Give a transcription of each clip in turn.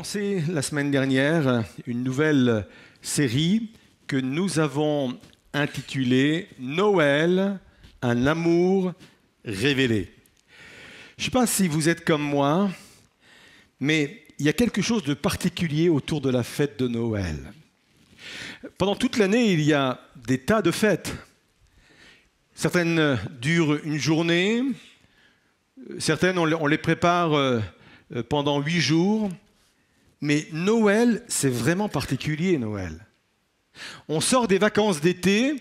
commencé la semaine dernière une nouvelle série que nous avons intitulée Noël, un amour révélé. Je ne sais pas si vous êtes comme moi, mais il y a quelque chose de particulier autour de la fête de Noël. Pendant toute l'année, il y a des tas de fêtes. Certaines durent une journée, certaines on les prépare euh, pendant huit jours, mais Noël, c'est vraiment particulier, Noël. On sort des vacances d'été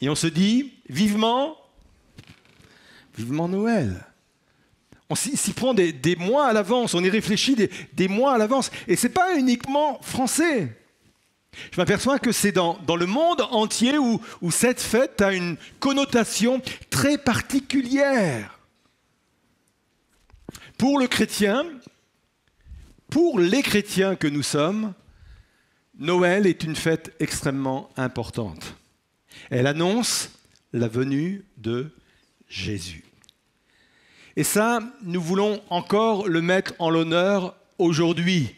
et on se dit, vivement, vivement Noël. On s'y prend des, mois à l'avance, on y réfléchit des, mois à l'avance. Et ce n'est pas uniquement français. Je m'aperçois que c'est dans, le monde entier où, où cette fête a une connotation très particulière. Pour le chrétien, pour les chrétiens que nous sommes, Noël est une fête extrêmement importante. Elle annonce la venue de Jésus. Et ça, nous voulons encore le mettre en l'honneur aujourd'hui.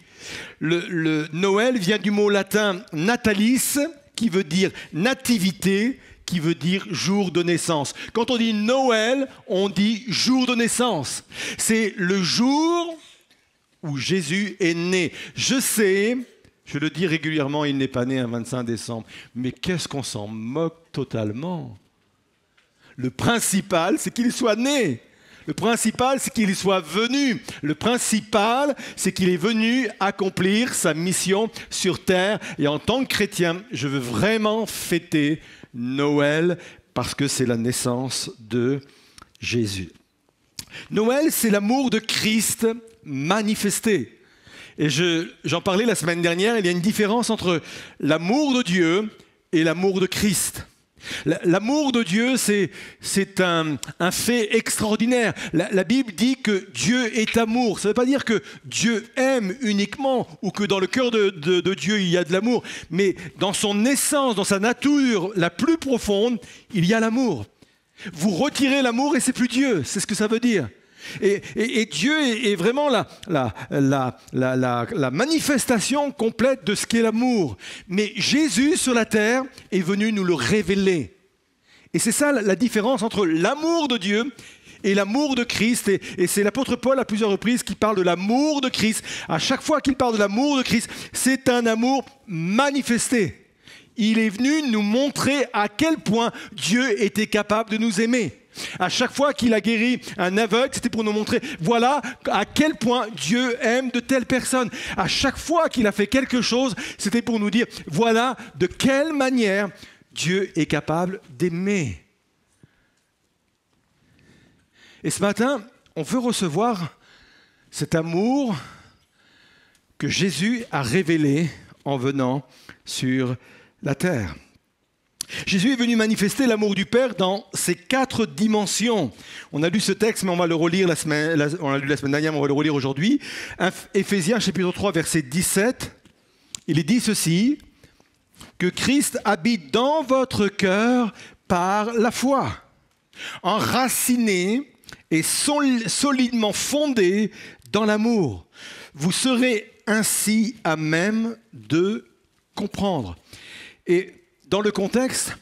Le, Noël vient du mot latin natalis, qui veut dire nativité, qui veut dire jour de naissance. Quand on dit Noël, on dit jour de naissance. C'est le jour où Jésus est né. Je sais, je le dis régulièrement, il n'est pas né un 25 décembre, mais qu'est-ce qu'on s'en moque totalement? Le principal, c'est qu'il soit né. Le principal, c'est qu'il soit venu. Le principal, c'est qu'il est venu accomplir sa mission sur terre. Et en tant que chrétien, je veux vraiment fêter Noël parce que c'est la naissance de Jésus. Noël, c'est l'amour de Christ manifesté. Et j'en parlais la semaine dernière, il y a une différence entre l'amour de Dieu et l'amour de Christ. L'amour de Dieu, c'est un, fait extraordinaire. La, Bible dit que Dieu est amour. Ça ne veut pas dire que Dieu aime uniquement ou que dans le cœur de, de Dieu il y a de l'amour, mais dans son essence, dans sa nature la plus profonde, il y a l'amour. Vous retirez l'amour et c'est plus Dieu, c'est ce que ça veut dire. Et, Dieu est, vraiment la, manifestation complète de ce qu'est l'amour. Mais Jésus sur la terre est venu nous le révéler. Et c'est ça la différence entre l'amour de Dieu et l'amour de Christ. Et, et c'est l'apôtre Paul à plusieurs reprises qui parle de l'amour de Christ. À chaque fois qu'il parle de l'amour de Christ, c'est un amour manifesté. Il est venu nous montrer à quel point Dieu était capable de nous aimer. À chaque fois qu'il a guéri un aveugle, c'était pour nous montrer, voilà à quel point Dieu aime de telles personnes. À chaque fois qu'il a fait quelque chose, c'était pour nous dire, voilà de quelle manière Dieu est capable d'aimer. Et ce matin, on veut recevoir cet amour que Jésus a révélé en venant sur la terre. Jésus est venu manifester l'amour du Père dans ces quatre dimensions. On a lu ce texte, mais on va le relire la semaine, on lu la semaine dernière, mais on va le relire aujourd'hui. Éphésiens chapitre 3, verset 17. Il est dit ceci, que Christ habite dans votre cœur par la foi, enraciné et solidement fondé dans l'amour. Vous serez ainsi à même de comprendre. Et dans le contexte,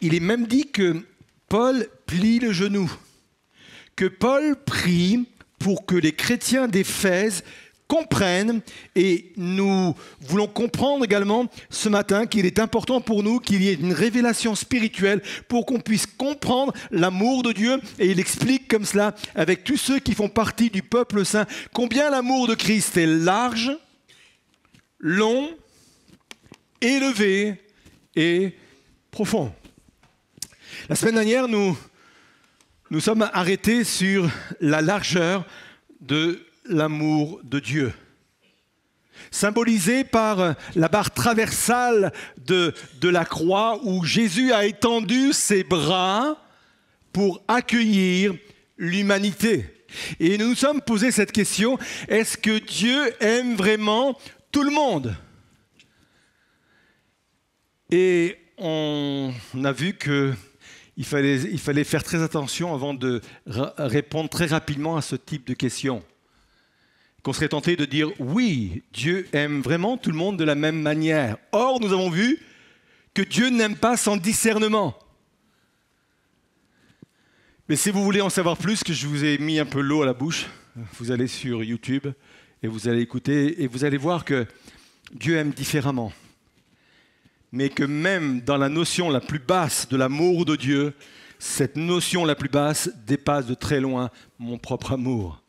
il est même dit que Paul plie le genou, que Paul prie pour que les chrétiens d'Éphèse comprennent et nous voulons comprendre également ce matin qu'il est important pour nous qu'il y ait une révélation spirituelle pour qu'on puisse comprendre l'amour de Dieu et il explique comme cela avec tous ceux qui font partie du peuple saint combien l'amour de Christ est large, long, élevé et profond. La semaine dernière, nous nous sommes arrêtés sur la largeur de l'amour de Dieu, symbolisé par la barre traversale de, de la croix où Jésus a étendu ses bras pour accueillir l'humanité. Et nous nous sommes posé cette question, est-ce que Dieu aime vraiment tout le monde? Et on a vu qu'il fallait, il fallait faire très attention avant de répondre très rapidement à ce type de questions. qu'on serait tenté de dire oui, Dieu aime vraiment tout le monde de la même manière. Or, nous avons vu que Dieu n'aime pas sans discernement. Mais si vous voulez en savoir plus, que je vous ai mis un peu l'eau à la bouche, vous allez sur YouTube et vous allez écouter et vous allez voir que Dieu aime différemment. Mais que même dans la notion la plus basse de l'amour de Dieu, cette notion la plus basse dépasse de très loin mon propre amour.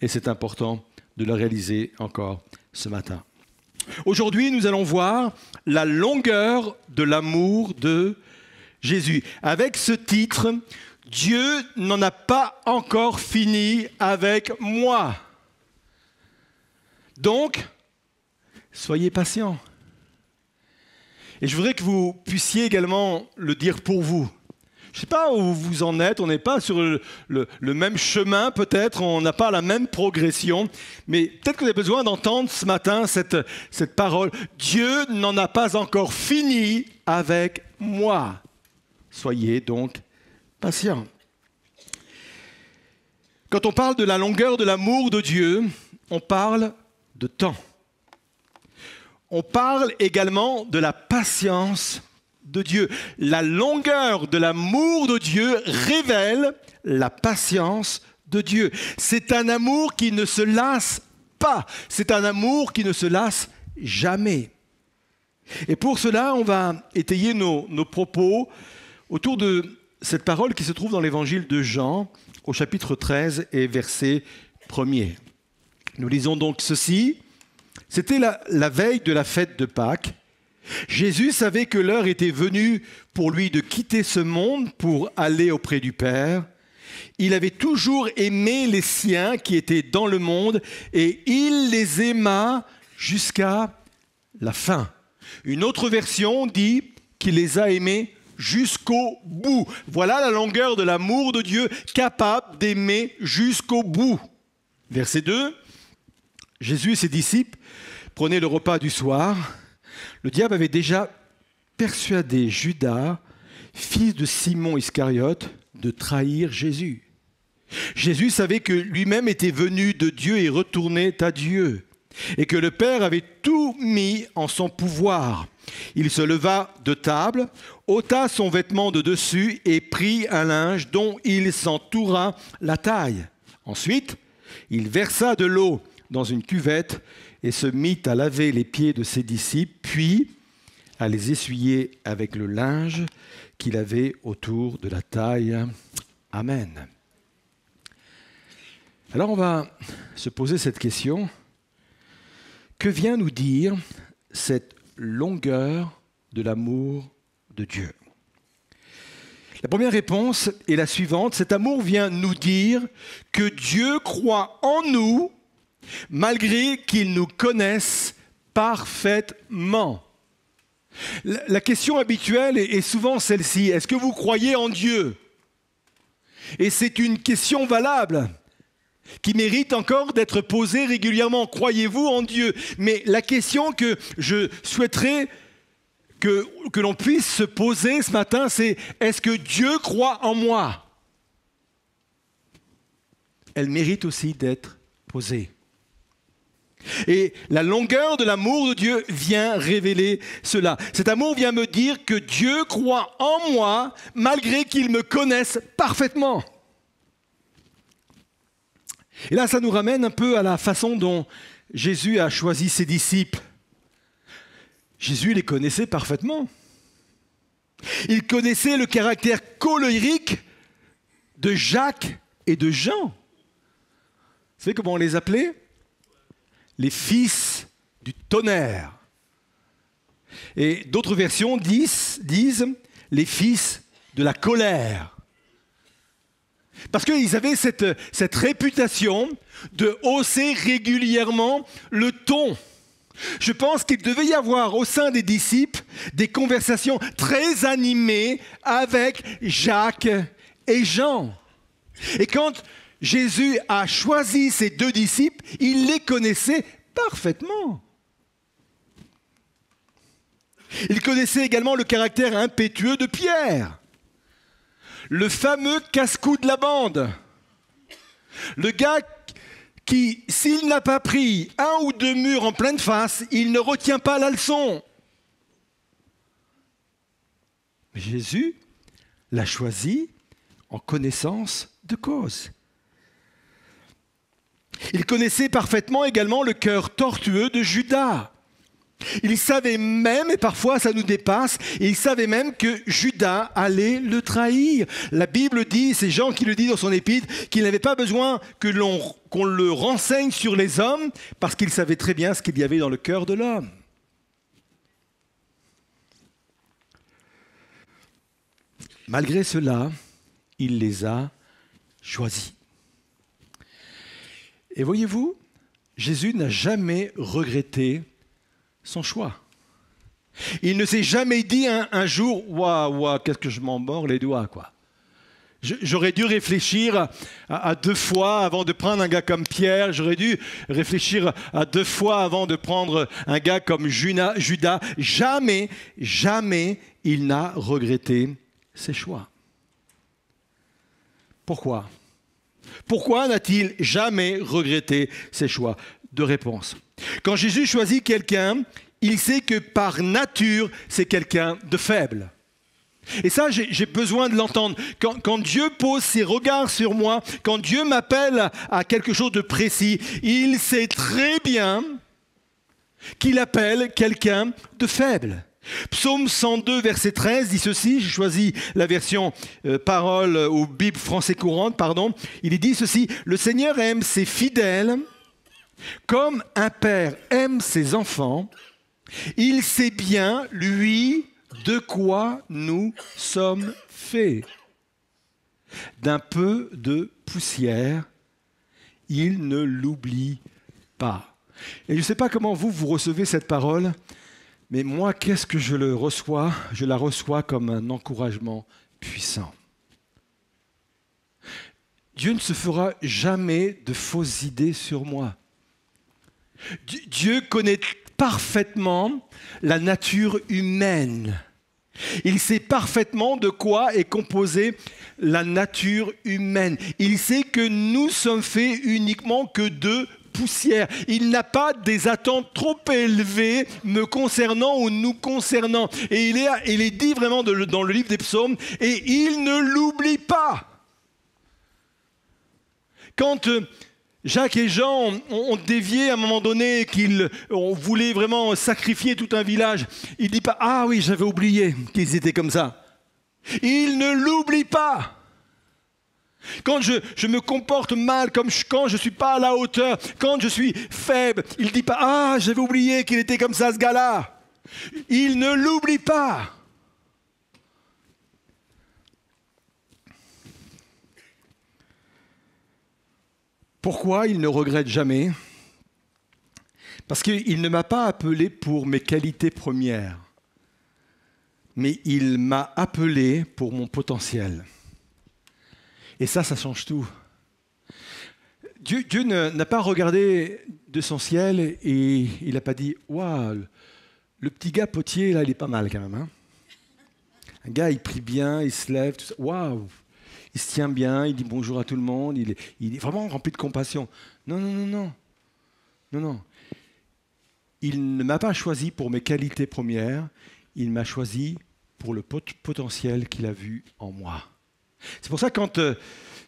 Et c'est important de le réaliser encore ce matin. Aujourd'hui, nous allons voir la longueur de l'amour de Jésus. Avec ce titre, Dieu n'en a pas encore fini avec moi. Donc, soyez patients. Et je voudrais que vous puissiez également le dire pour vous. Je ne sais pas où vous en êtes, on n'est pas sur le, même chemin peut-être, on n'a pas la même progression, mais peut-être que vous avez besoin d'entendre ce matin cette, cette parole. Dieu n'en a pas encore fini avec moi. Soyez donc patients. Quand on parle de la longueur de l'amour de Dieu, on parle de temps. On parle également de la patience de Dieu. La longueur de l'amour de Dieu révèle la patience de Dieu. C'est un amour qui ne se lasse pas. C'est un amour qui ne se lasse jamais. Et pour cela, on va étayer nos, propos autour de cette parole qui se trouve dans l'évangile de Jean au chapitre 13 et verset 1er. Nous lisons donc ceci. C'était la, la veille de la fête de Pâques. Jésus savait que l'heure était venue pour lui de quitter ce monde pour aller auprès du Père. Il avait toujours aimé les siens qui étaient dans le monde et il les aima jusqu'à la fin. Une autre version dit qu'il les a aimés jusqu'au bout. Voilà la longueur de l'amour de Dieu capable d'aimer jusqu'au bout. Verset 2. Jésus et ses disciples prenaient le repas du soir. Le diable avait déjà persuadé Judas, fils de Simon Iscariote, de trahir Jésus. Jésus savait que lui-même était venu de Dieu et retournait à Dieu, et que le Père avait tout mis en son pouvoir. Il se leva de table, ôta son vêtement de dessus et prit un linge dont il s'entoura la taille. Ensuite, il versa de l'eau dans une cuvette et se mit à laver les pieds de ses disciples, puis à les essuyer avec le linge qu'il avait autour de la taille. Amen. Alors on va se poser cette question. Que vient nous dire cette longueur de l'amour de Dieu? La première réponse est la suivante. Cet amour vient nous dire que Dieu croit en nous malgré qu'ils nous connaissent parfaitement. La question habituelle est souvent celle-ci. Est-ce que vous croyez en Dieu? Et c'est une question valable qui mérite encore d'être posée régulièrement. Croyez-vous en Dieu? Mais la question que je souhaiterais que, que l'on puisse se poser ce matin, c'est est-ce que Dieu croit en moi? Elle mérite aussi d'être posée. Et la longueur de l'amour de Dieu vient révéler cela. Cet amour vient me dire que Dieu croit en moi malgré qu'il me connaisse parfaitement. Et là, ça nous ramène un peu à la façon dont Jésus a choisi ses disciples. Jésus les connaissait parfaitement. Il connaissait le caractère colérique de Jacques et de Jean. Vous savez comment on les appelait? Les fils du tonnerre. Et d'autres versions disent, disent les fils de la colère. Parce qu'ils avaient cette, cette réputation de hausser régulièrement le ton. Je pense qu'il devait y avoir au sein des disciples des conversations très animées avec Jacques et Jean. Et quand Jésus a choisi ses deux disciples, il les connaissait parfaitement. Il connaissait également le caractère impétueux de Pierre, le fameux casse-cou de la bande, le gars qui, s'il n'a pas pris un ou deux murs en pleine face, il ne retient pas la leçon. Mais Jésus l'a choisi en connaissance de cause. Il connaissait parfaitement également le cœur tortueux de Judas. Il savait même, et parfois ça nous dépasse, il savait même que Judas allait le trahir. La Bible dit, c'est Jean qui le dit dans son épître, qu'il n'avait pas besoin qu'on le renseigne sur les hommes, parce qu'il savait très bien ce qu'il y avait dans le cœur de l'homme. Malgré cela, il les a choisis. Et voyez-vous, Jésus n'a jamais regretté son choix. Il ne s'est jamais dit un, jour, waouh, waouh, qu'est-ce que je m'en mords les doigts, quoi. J'aurais dû réfléchir à, deux fois avant de prendre un gars comme Pierre. J'aurais dû réfléchir à deux fois avant de prendre un gars comme Judas. Jamais, jamais il n'a regretté ses choix. Pourquoi? Pourquoi n'a-t-il jamais regretté ses choix De réponse? Quand Jésus choisit quelqu'un, il sait que par nature, c'est quelqu'un de faible. Et ça, j'ai besoin de l'entendre. Quand, Dieu pose ses regards sur moi, quand Dieu m'appelle à quelque chose de précis, il sait très bien qu'il appelle quelqu'un de faible. Psaume 102, verset 13 dit ceci, j'ai choisi la version euh, parole ou Bible français courante, pardon. Il dit ceci, le Seigneur aime ses fidèles comme un père aime ses enfants, il sait bien, lui, de quoi nous sommes faits. D'un peu de poussière, il ne l'oublie pas. Et je ne sais pas comment vous, vous recevez cette parole, mais moi, qu'est-ce que je le reçois? Je la reçois comme un encouragement puissant. Dieu ne se fera jamais de fausses idées sur moi. Dieu connaît parfaitement la nature humaine. Il sait parfaitement de quoi est composée la nature humaine. Il sait que nous sommes faits uniquement que de poussière. Il n'a pas des attentes trop élevées me concernant ou nous concernant. Et il est, dit vraiment dans le livre des psaumes, et il ne l'oublie pas. Quand euh, Jacques et Jean ont, dévié à un moment donné qu'ils voulaient vraiment sacrifier tout un village. Il ne dit pas Ah oui, j'avais oublié qu'ils étaient comme ça. Il ne l'oublie pas. Quand je, me comporte mal, comme quand je ne suis pas à la hauteur, quand je suis faible, il ne dit pas Ah, j'avais oublié qu'il était comme ça ce gars-là. Il ne l'oublie pas. Pourquoi il ne regrette jamais? Parce qu'il ne m'a pas appelé pour mes qualités premières, mais il m'a appelé pour mon potentiel. Et ça, ça change tout. Dieu, n'a pas regardé de son ciel et il n'a pas dit Waouh, le petit gars potier, là, il est pas mal quand même. Hein. Un gars, il prie bien, il se lève, tout ça. Waouh, il se tient bien, il dit bonjour à tout le monde, il est, vraiment rempli de compassion. Non, non, non, non. Non, non. Il ne m'a pas choisi pour mes qualités premières, il m'a choisi pour le potentiel qu'il a vu en moi. C'est pour ça que quand, euh,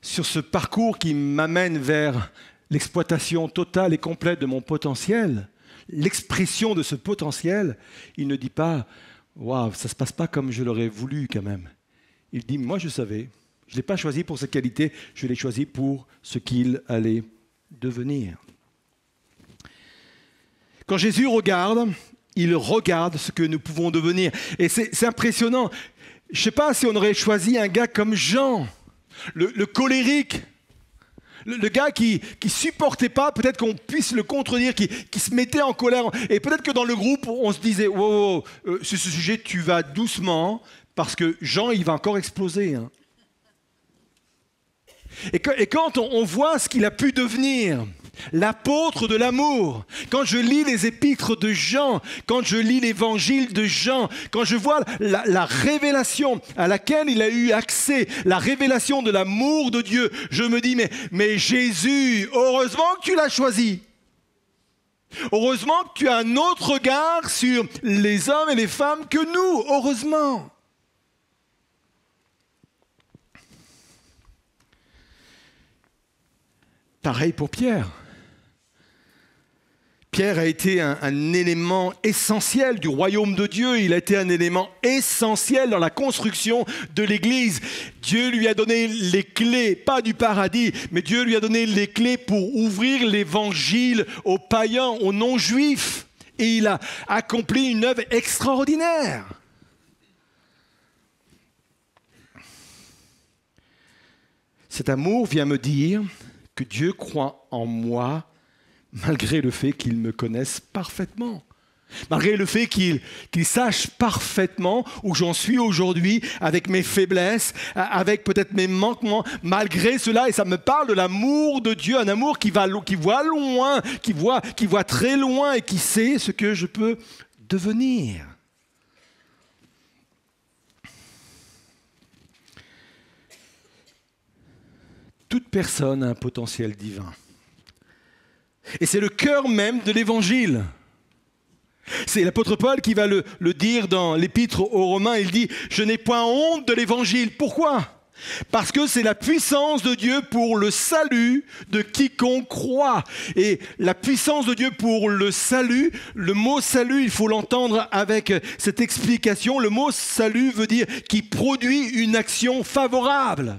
sur ce parcours qui m'amène vers l'exploitation totale et complète de mon potentiel, l'expression de ce potentiel, il ne dit pas Waouh, ça ne se passe pas comme je l'aurais voulu quand même. Il dit Moi, je savais, je ne l'ai pas choisi pour ses qualités, je l'ai choisi pour ce qu'il allait devenir. Quand Jésus regarde, il regarde ce que nous pouvons devenir. Et c'est impressionnant. Je ne sais pas si on aurait choisi un gars comme Jean, le, colérique, le, gars qui ne supportait pas, peut-être qu'on puisse le contredire, qui, se mettait en colère. Et peut-être que dans le groupe, on se disait, wow, euh, sur ce sujet, tu vas doucement, parce que Jean, il va encore exploser. Hein. Et, quand on, voit ce qu'il a pu devenir, l'apôtre de l'amour. Quand je lis les épîtres de Jean, quand je lis l'évangile de Jean, quand je vois la, révélation à laquelle il a eu accès, la révélation de l'amour de Dieu, je me dis, mais, mais Jésus, heureusement que tu l'as choisi. Heureusement que tu as un autre regard sur les hommes et les femmes que nous, heureusement. Pareil pour Pierre. Pierre a été un, élément essentiel du royaume de Dieu, il a été un élément essentiel dans la construction de l'Église. Dieu lui a donné les clés, pas du paradis, mais Dieu lui a donné les clés pour ouvrir l'Évangile aux païens, aux non-juifs. Et il a accompli une œuvre extraordinaire. Cet amour vient me dire que Dieu croit en moi malgré le fait qu'ils me connaissent parfaitement. Malgré le fait qu'ils sachent parfaitement où j'en suis aujourd'hui, avec mes faiblesses, avec peut-être mes manquements, malgré cela, et ça me parle de l'amour de Dieu, un amour qui, va, voit loin, qui voit, qui voit très loin et qui sait ce que je peux devenir. Toute personne a un potentiel divin. Et c'est le cœur même de l'évangile. C'est l'apôtre Paul qui va le, dire dans l'épître aux Romains. Il dit, je n'ai point honte de l'évangile. Pourquoi? Parce que c'est la puissance de Dieu pour le salut de quiconque croit. Et la puissance de Dieu pour le salut, le mot salut, il faut l'entendre avec cette explication. Le mot salut veut dire qui produit une action favorable.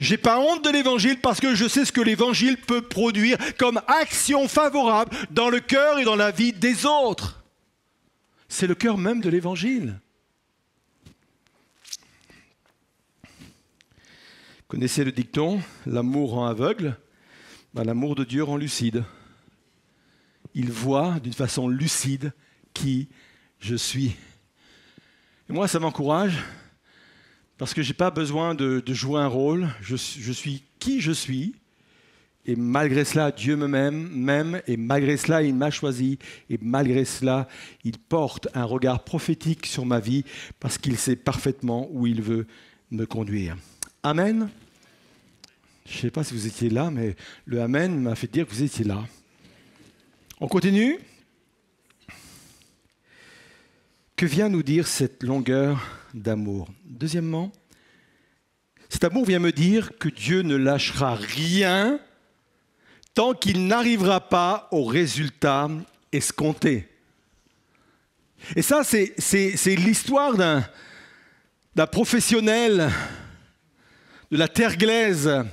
J'ai pas honte de l'évangile parce que je sais ce que l'évangile peut produire comme action favorable dans le cœur et dans la vie des autres. C'est le cœur même de l'évangile. Connaissez le dicton L'amour rend aveugle, ben, l'amour de Dieu rend lucide. Il voit d'une façon lucide qui je suis. Et moi, ça m'encourage parce que je n'ai pas besoin de, jouer un rôle, je, suis qui je suis, et malgré cela, Dieu me m'aime, et malgré cela, il m'a choisi, et malgré cela, il porte un regard prophétique sur ma vie, parce qu'il sait parfaitement où il veut me conduire. Amen. Je ne sais pas si vous étiez là, mais le Amen m'a fait dire que vous étiez là. On continue Que vient nous dire cette longueur d'amour Deuxièmement, cet amour vient me dire que Dieu ne lâchera rien tant qu'il n'arrivera pas au résultat escompté. Et ça, c'est l'histoire d'un professionnel de la terre glaise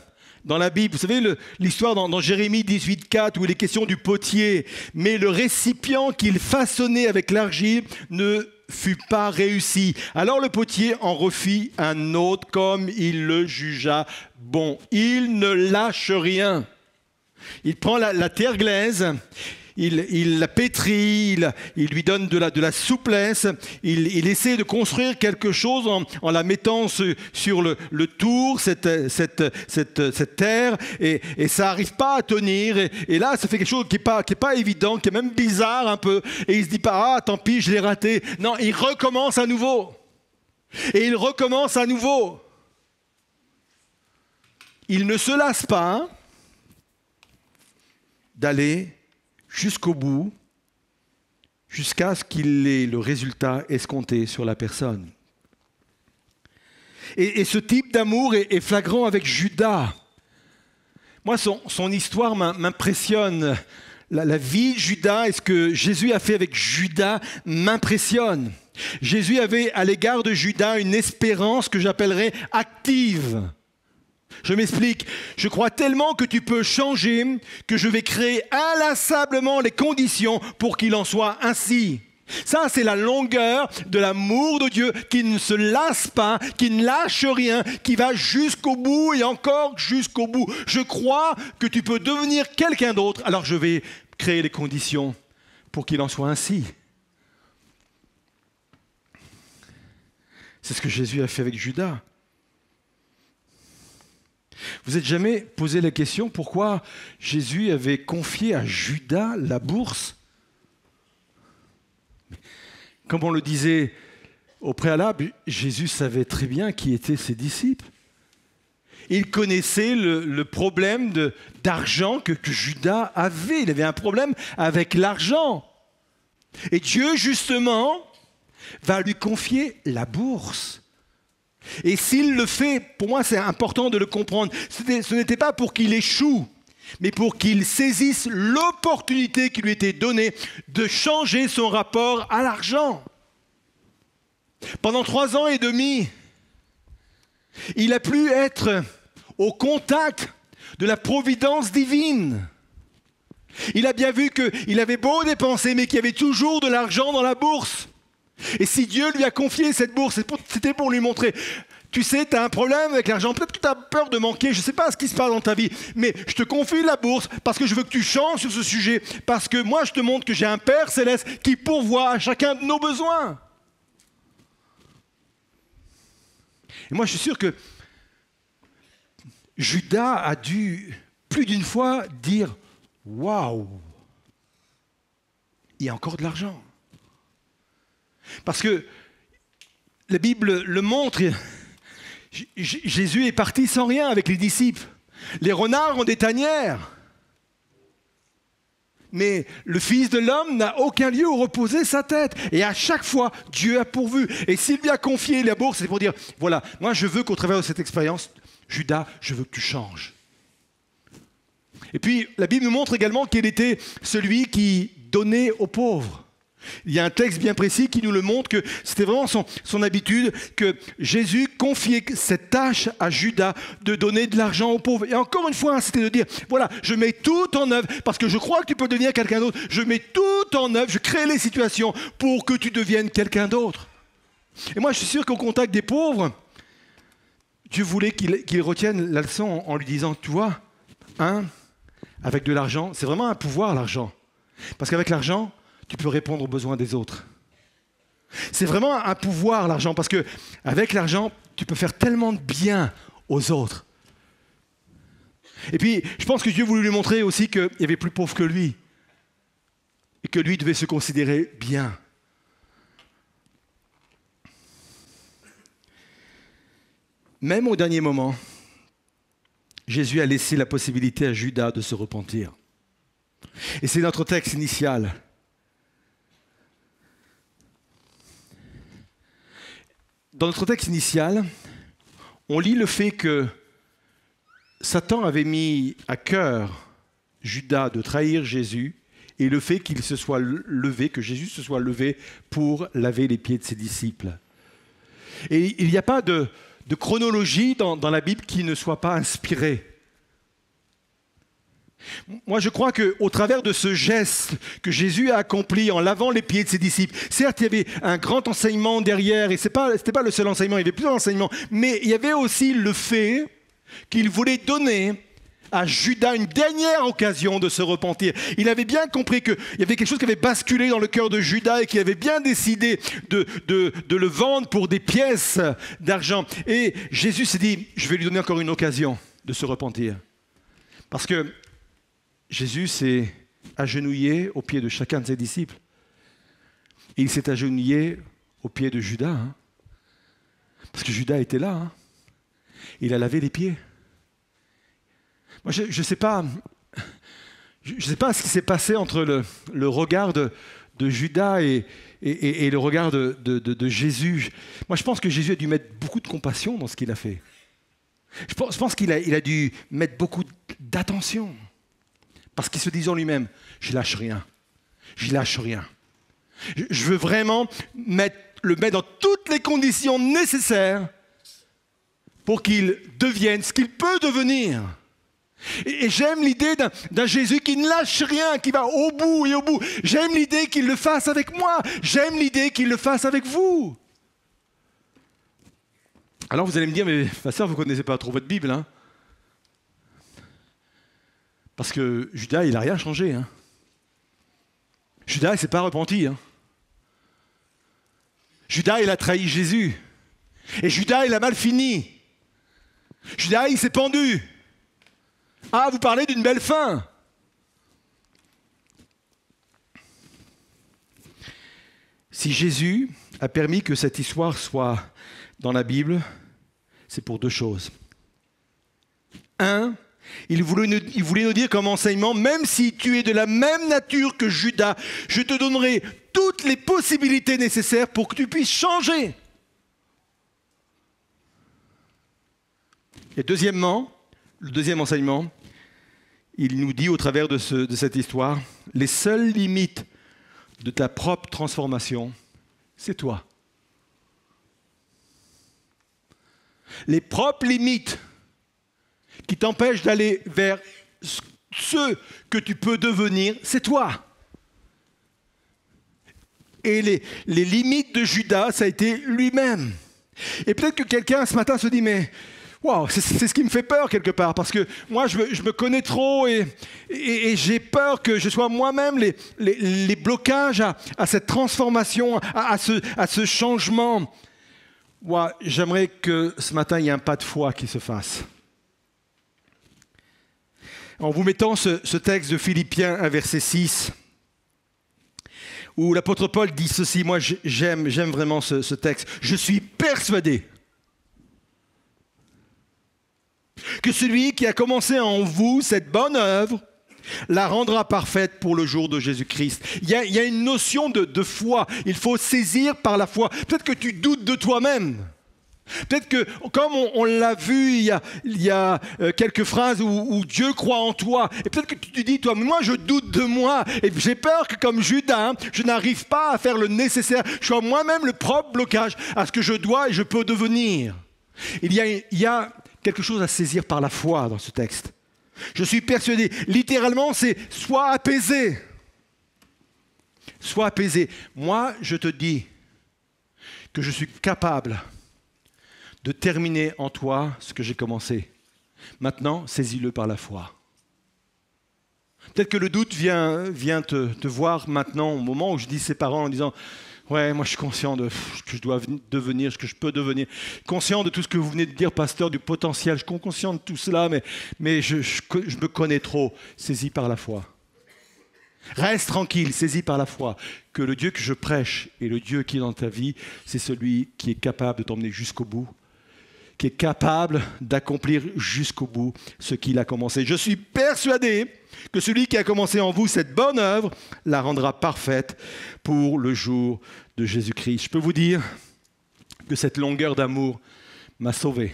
dans la Bible. Vous savez l'histoire dans, Jérémie 18.4 où il est question du potier, mais le récipient qu'il façonnait avec l'argile ne fut pas réussi. Alors le potier en refit un autre comme il le jugea bon. Il ne lâche rien. Il prend la, la terre glaise, il, la pétrit, il, lui donne de la, souplesse, il, essaie de construire quelque chose en, la mettant sur le, tour, cette, terre, et, ça n'arrive pas à tenir. Et, là, ça fait quelque chose qui n'est pas, pas évident, qui est même bizarre un peu. Et il se dit pas, ah, tant pis, je l'ai raté. Non, il recommence à nouveau. Et il recommence à nouveau. Il ne se lasse pas d'aller jusqu'au bout, jusqu'à ce qu'il ait le résultat escompté sur la personne. Et, ce type d'amour est, flagrant avec Judas. Moi, son, histoire m'impressionne. La, la, vie de Judas et ce que Jésus a fait avec Judas m'impressionne. Jésus avait à l'égard de Judas une espérance que j'appellerais active. Je m'explique. Je crois tellement que tu peux changer que je vais créer inlassablement les conditions pour qu'il en soit ainsi. Ça, c'est la longueur de l'amour de Dieu qui ne se lasse pas, qui ne lâche rien, qui va jusqu'au bout et encore jusqu'au bout. Je crois que tu peux devenir quelqu'un d'autre, alors je vais créer les conditions pour qu'il en soit ainsi. C'est ce que Jésus a fait avec Judas. Vous n'êtes jamais posé la question pourquoi Jésus avait confié à Judas la bourse? Comme on le disait au préalable, Jésus savait très bien qui étaient ses disciples. Il connaissait le, problème d'argent que, que Judas avait. Il avait un problème avec l'argent. Et Dieu, justement, va lui confier la bourse. Et s'il le fait, pour moi c'est important de le comprendre, ce n'était pas pour qu'il échoue, mais pour qu'il saisisse l'opportunité qui lui était donnée de changer son rapport à l'argent. Pendant trois ans et demi, il a pu être au contact de la providence divine. Il a bien vu qu'il avait beau dépenser, mais qu'il y avait toujours de l'argent dans la bourse. Et si Dieu lui a confié cette bourse, c'était pour lui montrer, tu sais, tu as un problème avec l'argent, peut-être que tu as peur de manquer, je ne sais pas ce qui se passe dans ta vie, mais je te confie la bourse parce que je veux que tu changes sur ce sujet, parce que moi je te montre que j'ai un Père céleste qui pourvoit à chacun de nos besoins. Et moi je suis sûr que Judas a dû plus d'une fois dire Waouh Il y a encore de l'argent. Parce que la Bible le montre, Jésus est parti sans rien avec les disciples. Les renards ont des tanières. Mais le Fils de l'homme n'a aucun lieu où reposer sa tête. Et à chaque fois, Dieu a pourvu. Et s'il lui a confié la bourse, c'est pour dire, voilà, moi je veux qu'au travers de cette expérience, Judas, je veux que tu changes. Et puis, la Bible nous montre également qu'il était celui qui donnait aux pauvres. Il y a un texte bien précis qui nous le montre que c'était vraiment son, habitude, que Jésus confiait cette tâche à Judas de donner de l'argent aux pauvres. Et encore une fois, c'était de dire, voilà, je mets tout en œuvre parce que je crois que tu peux devenir quelqu'un d'autre. Je mets tout en œuvre, je crée les situations pour que tu deviennes quelqu'un d'autre. Et moi, je suis sûr qu'au contact des pauvres, Dieu voulait qu'il retienne la leçon en, lui disant, tu vois, hein, avec de l'argent, c'est vraiment un pouvoir l'argent. Parce qu'avec l'argent, tu peux répondre aux besoins des autres. C'est vraiment un pouvoir l'argent parce que avec l'argent, tu peux faire tellement de bien aux autres. Et puis, je pense que Dieu voulait lui montrer aussi qu'il y avait plus pauvre que lui et que lui devait se considérer bien. Même au dernier moment, Jésus a laissé la possibilité à Judas de se repentir. Et c'est notre texte initial. Dans notre texte initial, on lit le fait que Satan avait mis à cœur Judas de trahir Jésus et le fait qu'il se soit levé, que Jésus se soit levé pour laver les pieds de ses disciples. Et il n'y a pas de, chronologie dans, la Bible qui ne soit pas inspirée. Moi, je crois qu'au travers de ce geste que Jésus a accompli en lavant les pieds de ses disciples, certes, il y avait un grand enseignement derrière, et ce n'était pas, le seul enseignement, il y avait plusieurs enseignements, mais il y avait aussi le fait qu'il voulait donner à Judas une dernière occasion de se repentir. Il avait bien compris qu'il y avait quelque chose qui avait basculé dans le cœur de Judas et qu'il avait bien décidé de, de le vendre pour des pièces d'argent. Et Jésus s'est dit, je vais lui donner encore une occasion de se repentir. Parce que Jésus s'est agenouillé aux pieds de chacun de ses disciples. Il s'est agenouillé aux pieds de Judas. Hein. Parce que Judas était là. Hein. Il a lavé les pieds. Moi, je ne sais pas. Je sais pas ce qui s'est passé entre le, regard de, Judas et, le regard de, Jésus. Moi, je pense que Jésus a dû mettre beaucoup de compassion dans ce qu'il a fait. Je pense, qu'il a, il a dû mettre beaucoup d'attention. Parce qu'il se disait en lui-même, je lâche rien. Je lâche rien. Je veux vraiment mettre, le mettre dans toutes les conditions nécessaires pour qu'il devienne ce qu'il peut devenir. Et, j'aime l'idée d'un Jésus qui ne lâche rien, qui va au bout et au bout. J'aime l'idée qu'il le fasse avec moi. J'aime l'idée qu'il le fasse avec vous. Alors vous allez me dire, mais ma vous ne connaissez pas trop votre Bible. Hein? Parce que Judas, il n'a rien changé. Hein Judas, il ne s'est pas repenti. Hein Judas, il a trahi Jésus. Et Judas, il a mal fini. Judas, il s'est pendu. Ah, vous parlez d'une belle fin. Si Jésus a permis que cette histoire soit dans la Bible, c'est pour deux choses. Un, il voulait, nous, dire comme enseignement, même si tu es de la même nature que Judas, je te donnerai toutes les possibilités nécessaires pour que tu puisses changer. Et deuxièmement, le deuxième enseignement, il nous dit au travers de cette histoire, les seules limites de ta propre transformation, c'est toi. Les propres limites qui t'empêchent d'aller vers ce que tu peux devenir, c'est toi. Et les, les, limites de Judas, ça a été lui-même. Et peut-être que quelqu'un ce matin se dit, mais Wow, c'est ce qui me fait peur quelque part, parce que moi, je me, je me connais trop et, et, j'ai peur que je sois moi-même les, les, les, blocages à, cette transformation, à, à, ce, à ce changement. Wow, J'aimerais que ce matin, il y ait un pas de foi qui se fasse. En vous mettant ce, texte de Philippiens 1, verset 6, où l'apôtre Paul dit ceci, moi j'aime, j'aime vraiment ce, texte, je suis persuadé que celui qui a commencé en vous cette bonne œuvre la rendra parfaite pour le jour de Jésus-Christ. Il, il, y a une notion de, de foi. Il faut saisir par la foi. Peut-être que tu doutes de toi-même. Peut-être que, comme on, l'a vu il y a, euh, quelques phrases où, Dieu croit en toi, et peut-être que tu te dis, toi, moi je doute de moi, et j'ai peur que comme Judas, hein, je n'arrive pas à faire le nécessaire, je sois moi-même le propre blocage à ce que je dois et je peux devenir. Il y a, il y a quelque chose à saisir par la foi dans ce texte. Je suis persuadé, littéralement, c'est sois apaisé. Sois apaisé. Moi, je te dis que je suis capable de terminer en toi ce que j'ai commencé. Maintenant, saisis-le par la foi. Peut-être que le doute vient, vient te, voir maintenant, au moment où je dis ses parents en disant Ouais, moi je suis conscient de ce que je dois devenir, ce que je peux devenir. Conscient de tout ce que vous venez de dire, pasteur, du potentiel. Je suis conscient de tout cela, mais, mais je, me connais trop, saisi par la foi. Reste tranquille, saisi par la foi, que le Dieu que je prêche et le Dieu qui est dans ta vie, c'est celui qui est capable de t'emmener jusqu'au bout, qui est capable d'accomplir jusqu'au bout ce qu'il a commencé. Je suis persuadé que celui qui a commencé en vous cette bonne œuvre la rendra parfaite pour le jour de Jésus-Christ. Je peux vous dire que cette longueur d'amour m'a sauvé.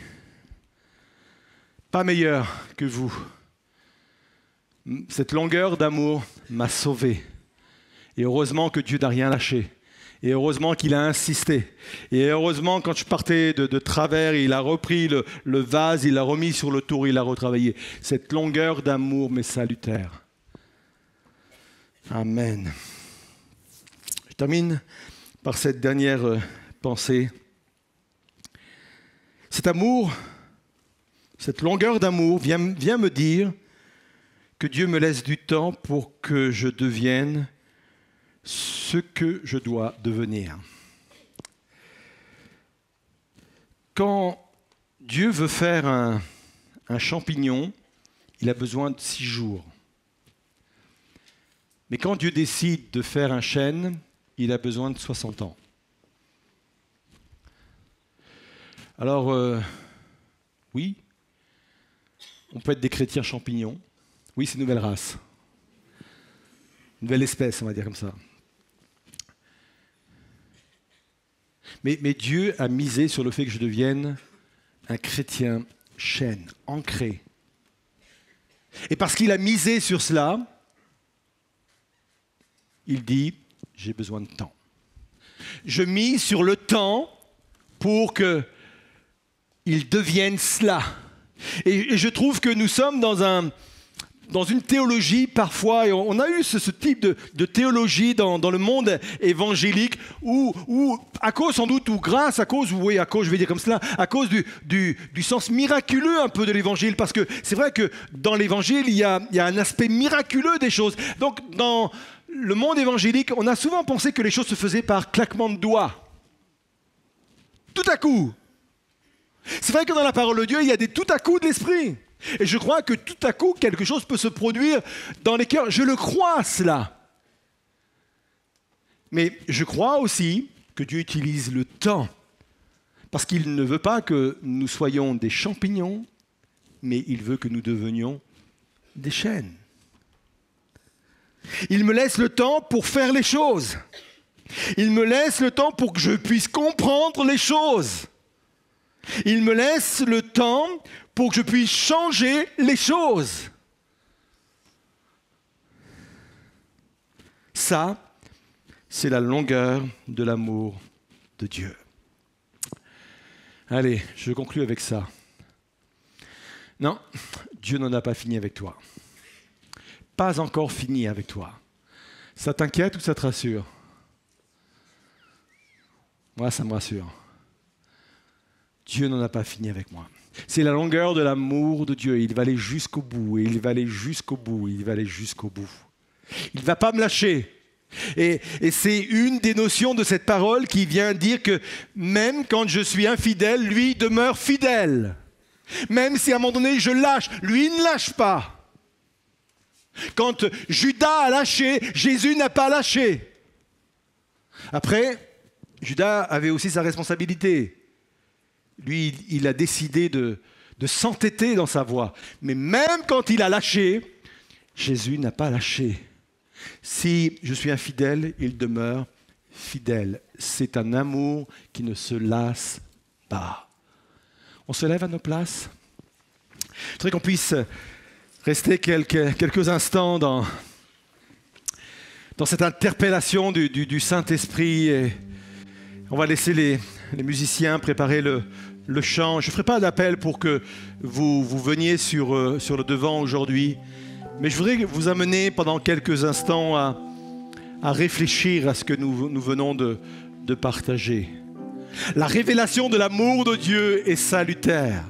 Pas meilleur que vous. Cette longueur d'amour m'a sauvé. Et heureusement que Dieu n'a rien lâché. Et heureusement qu'il a insisté. Et heureusement, quand je partais de, travers, il a repris le, vase, il l'a remis sur le tour, il l'a retravaillé. Cette longueur d'amour m'est salutaire. Amen. Je termine par cette dernière euh, pensée. Cet amour, cette longueur d'amour vient me dire que Dieu me laisse du temps pour que je devienne ce que je dois devenir. Quand Dieu veut faire un, champignon, il a besoin de six jours. Mais quand Dieu décide de faire un chêne, il a besoin de 60 ans. Alors, euh, oui, on peut être des chrétiens champignons. Oui, c'est une nouvelle race. Une nouvelle espèce, on va dire comme ça. Mais, Dieu a misé sur le fait que je devienne un chrétien chêne, ancré. Et parce qu'il a misé sur cela, il dit, j'ai besoin de temps. Je mise sur le temps pour que il devienne cela. Et je trouve que nous sommes dans un, dans une théologie parfois, et on a eu ce, type de, théologie dans, le monde évangélique, où, à cause sans doute, ou grâce à cause, oui, à cause, je vais dire comme cela, à cause du, sens miraculeux un peu de l'évangile, parce que c'est vrai que dans l'évangile, il il y a un aspect miraculeux des choses. Donc, dans le monde évangélique, on a souvent pensé que les choses se faisaient par claquement de doigts. Tout à coup. C'est vrai que dans la parole de Dieu, il y a des tout à coup de l'esprit. Et je crois que tout à coup, quelque chose peut se produire dans les cœurs. Je le crois, cela. Mais je crois aussi que Dieu utilise le temps, parce qu'il ne veut pas que nous soyons des champignons, mais il veut que nous devenions des chênes. Il me laisse le temps pour faire les choses. Il me laisse le temps pour que je puisse comprendre les choses. Il me laisse le temps pour que je puisse changer les choses. Ça, c'est la longueur de l'amour de Dieu. Allez, je conclue avec ça. Non, Dieu n'en a pas fini avec toi. Pas encore fini avec toi. Ça t'inquiète ou ça te rassure? Moi, ça me rassure. Dieu n'en a pas fini avec moi. C'est la longueur de l'amour de Dieu. Il va aller jusqu'au bout, et il va aller jusqu'au bout, il va aller jusqu'au bout. Il ne va pas me lâcher. Et, et c'est une des notions de cette parole qui vient dire que même quand je suis infidèle, lui demeure fidèle. Même si à un moment donné je lâche, lui ne lâche pas. Quand Judas a lâché, Jésus n'a pas lâché. Après, Judas avait aussi sa responsabilité. Lui, il a décidé de, s'entêter dans sa voie. Mais même quand il a lâché, Jésus n'a pas lâché. Si je suis infidèle, il demeure fidèle. C'est un amour qui ne se lasse pas. On se lève à nos places? Je voudrais qu'on puisse rester quelques, quelques instants dans, dans cette interpellation du, Saint-Esprit. on va laisser les, les musiciens préparer le, le chant. Je ne ferai pas d'appel pour que vous, vous veniez sur, euh, sur le devant aujourd'hui, mais je voudrais vous amener pendant quelques instants à, à réfléchir à ce que nous, nous venons de, de partager. La révélation de l'amour de Dieu est salutaire.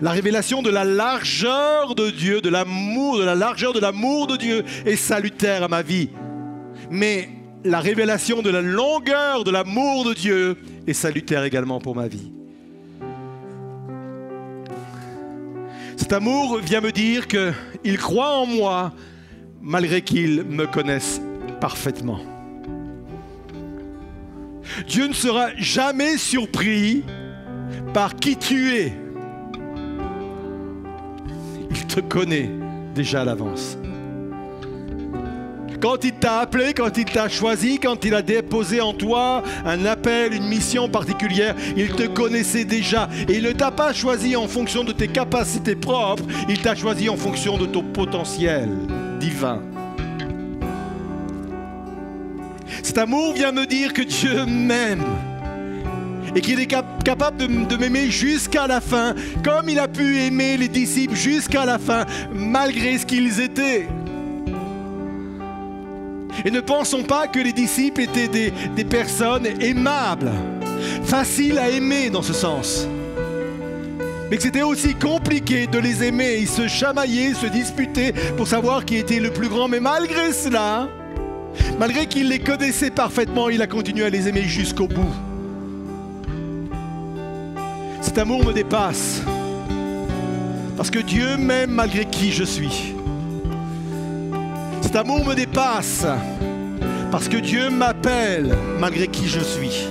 La révélation de la largeur de Dieu, de l'amour, de la largeur de l'amour de Dieu est salutaire à ma vie. Mais la révélation de la longueur de l'amour de Dieu est salutaire également pour ma vie. Cet amour vient me dire qu'il croit en moi malgré qu'il me connaisse parfaitement. Dieu ne sera jamais surpris par qui tu es. Il te connaît déjà à l'avance. Quand il t'a appelé, quand il t'a choisi, quand il a déposé en toi un appel, une mission particulière, il te connaissait déjà. Et il ne t'a pas choisi en fonction de tes capacités propres, il t'a choisi en fonction de ton potentiel divin. Cet amour vient me dire que Dieu m'aime et qu'il est capable de, de m'aimer jusqu'à la fin, comme il a pu aimer les disciples jusqu'à la fin, malgré ce qu'ils étaient. Et ne pensons pas que les disciples étaient des, personnes aimables, faciles à aimer dans ce sens. Mais que c'était aussi compliqué de les aimer. Ils se chamaillaient, se disputaient pour savoir qui était le plus grand. Mais malgré cela, malgré qu'il les connaissait parfaitement, il a continué à les aimer jusqu'au bout. Cet amour me dépasse. Parce que Dieu m'aime malgré qui je suis. Cet amour me dépasse parce que Dieu m'appelle malgré qui je suis.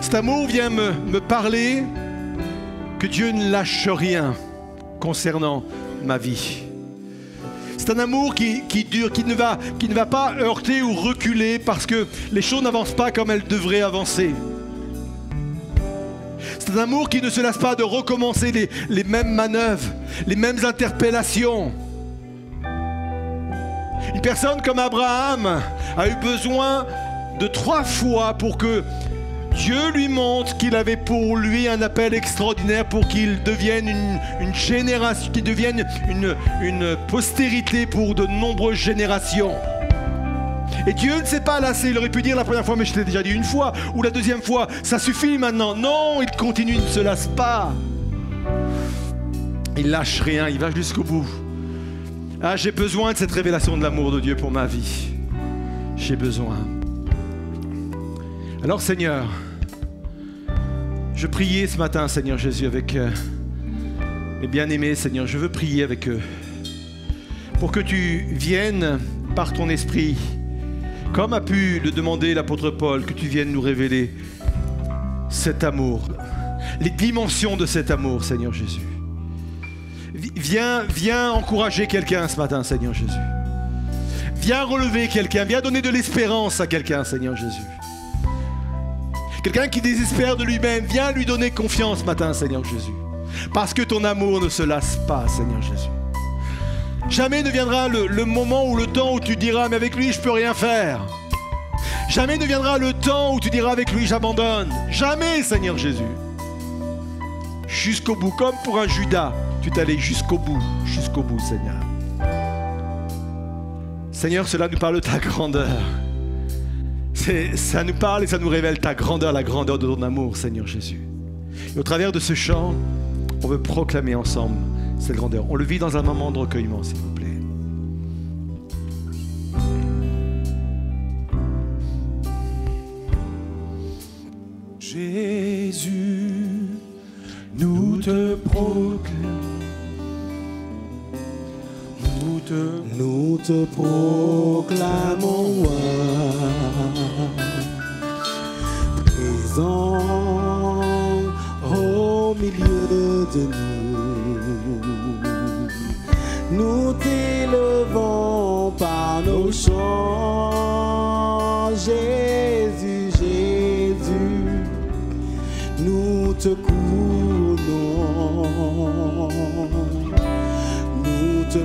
Cet amour vient me, parler que Dieu ne lâche rien concernant ma vie. C'est un amour qui, dure, qui ne, va, pas heurter ou reculer parce que les choses n'avancent pas comme elles devraient avancer. C'est un amour qui ne se lasse pas de recommencer les mêmes manœuvres, les mêmes interpellations. Personne comme Abraham a eu besoin de trois fois pour que Dieu lui montre qu'il avait pour lui un appel extraordinaire pour qu'il devienne une, génération, qu'il devienne une, postérité pour de nombreuses générations. Et Dieu ne s'est pas lassé. Il aurait pu dire la première fois, mais je t'ai déjà dit une fois, ou la deuxième fois, ça suffit maintenant. Non, il continue, il ne se lasse pas. Il lâche rien, il va jusqu'au bout. Ah, j'ai besoin de cette révélation de l'amour de Dieu pour ma vie. J'ai besoin. Alors Seigneur, je priais ce matin, Seigneur Jésus, avec, euh, Mais bien aimé Seigneur, je veux prier avec eux pour que tu viennes par ton esprit, comme a pu le demander l'apôtre Paul, que tu viennes nous révéler cet amour, les dimensions de cet amour, Seigneur Jésus. Viens, viens encourager quelqu'un ce matin, Seigneur Jésus. Viens relever quelqu'un, viens donner de l'espérance à quelqu'un, Seigneur Jésus. Quelqu'un qui désespère de lui-même, viens lui donner confiance ce matin, Seigneur Jésus. Parce que ton amour ne se lasse pas, Seigneur Jésus. Jamais ne viendra le, moment ou le temps où tu diras, mais avec lui, je peux rien faire. Jamais ne viendra le temps où tu diras, avec lui, j'abandonne. Jamais, Seigneur Jésus. Jusqu'au bout, comme pour un Judas, tu t'allais jusqu'au bout, jusqu'au bout, Seigneur. Seigneur, cela nous parle de ta grandeur. Ça nous parle et ça nous révèle ta grandeur, la grandeur de ton amour, Seigneur Jésus. Et au travers de ce chant, on veut proclamer ensemble cette grandeur. On le vit dans un moment de recueillement, s'il vous plaît. Jésus, nous te proclamons. Nous te proclamons présent au milieu de nous. Nous t'élevons par nos chants, Jésus, Jésus, nous te courons nous te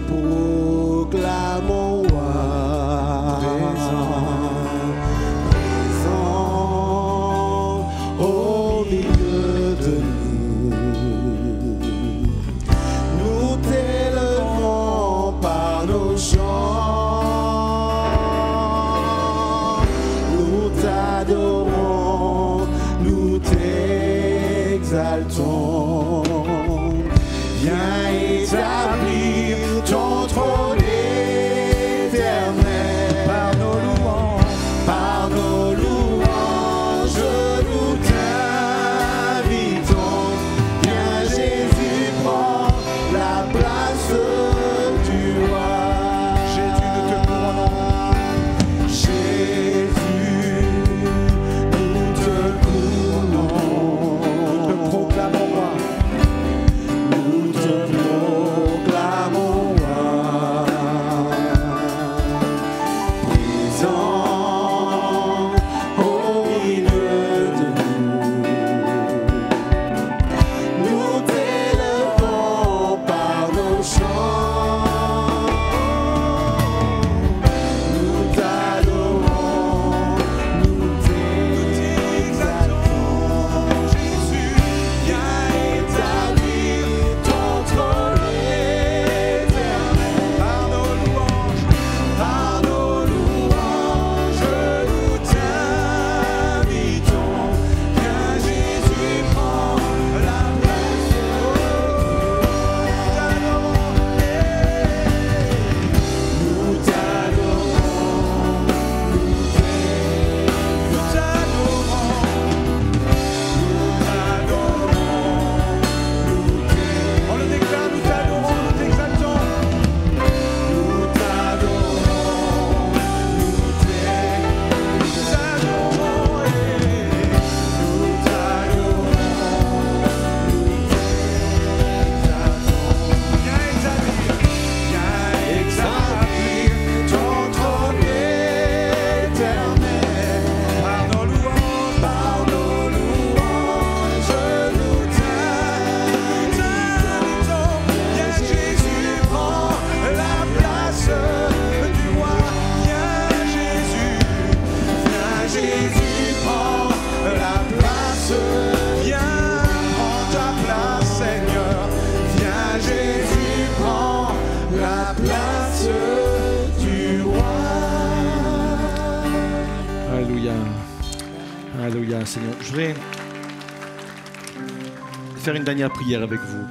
Seigneur. Je voudrais faire une dernière prière avec vous.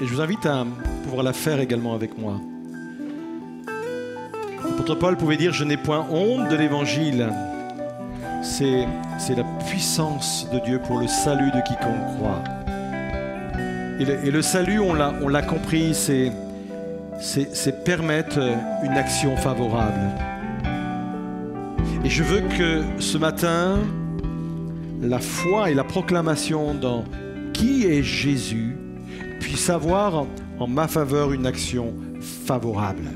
Et je vous invite à pouvoir la faire également avec moi. L'apôtre Paul pouvait dire Je n'ai point honte de l'évangile. C'est, la puissance de Dieu pour le salut de quiconque croit. Et le, salut, on l'a, compris, c'est permettre une action favorable. Et je veux que ce matin, la foi et la proclamation dans qui est Jésus puissent avoir en ma faveur une action favorable.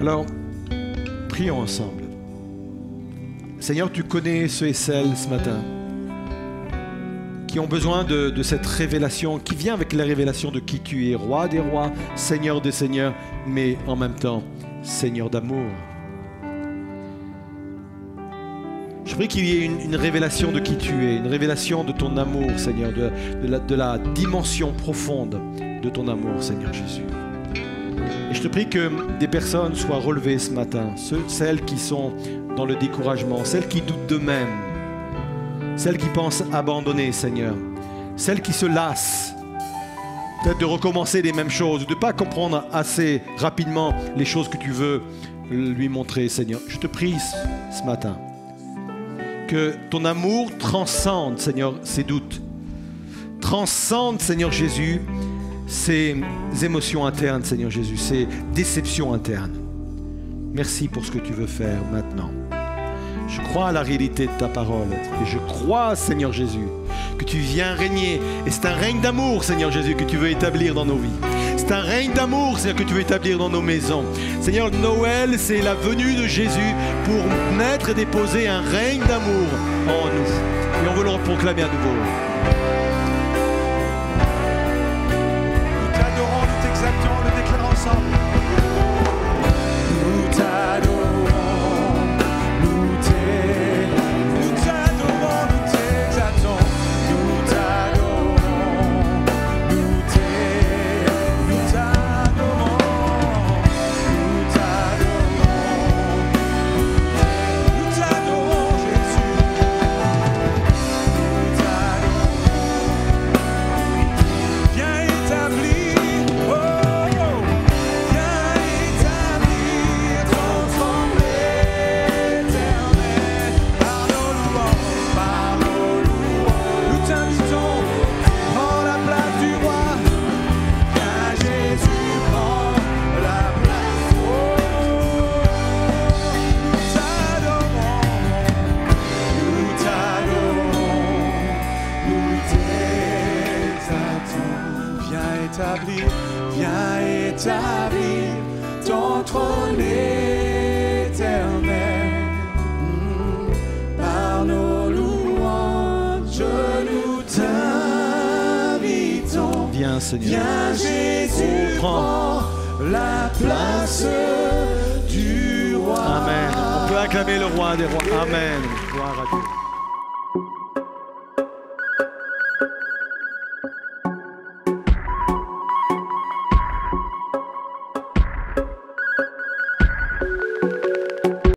Alors, prions ensemble. Seigneur, tu connais ceux et celles ce matin qui ont besoin de, de cette révélation, qui vient avec la révélation de qui tu es, roi des rois, Seigneur des seigneurs, mais en même temps, Seigneur d'amour. Prie qu'il y ait une, révélation de qui tu es, une révélation de ton amour, Seigneur, de, la, dimension profonde de ton amour, Seigneur Jésus. Et je te prie que des personnes soient relevées ce matin, celles qui sont dans le découragement, celles qui doutent d'eux-mêmes, celles qui pensent abandonner, Seigneur, celles qui se lassent, peut-être de recommencer les mêmes choses, de ne pas comprendre assez rapidement les choses que tu veux lui montrer, Seigneur. Je te prie ce matin que ton amour transcende, Seigneur, ces doutes. Transcende, Seigneur Jésus, ces émotions internes, Seigneur Jésus, ces déceptions internes. Merci pour ce que tu veux faire maintenant. Je crois à la réalité de ta parole et je crois, Seigneur Jésus, que tu viens régner. Et c'est un règne d'amour, Seigneur Jésus, que tu veux établir dans nos vies. C'est un règne d'amour, Seigneur, que tu veux établir dans nos maisons. Seigneur, Noël, c'est la venue de Jésus pour mettre et déposer un règne d'amour en nous. Et on veut le proclamer à nouveau.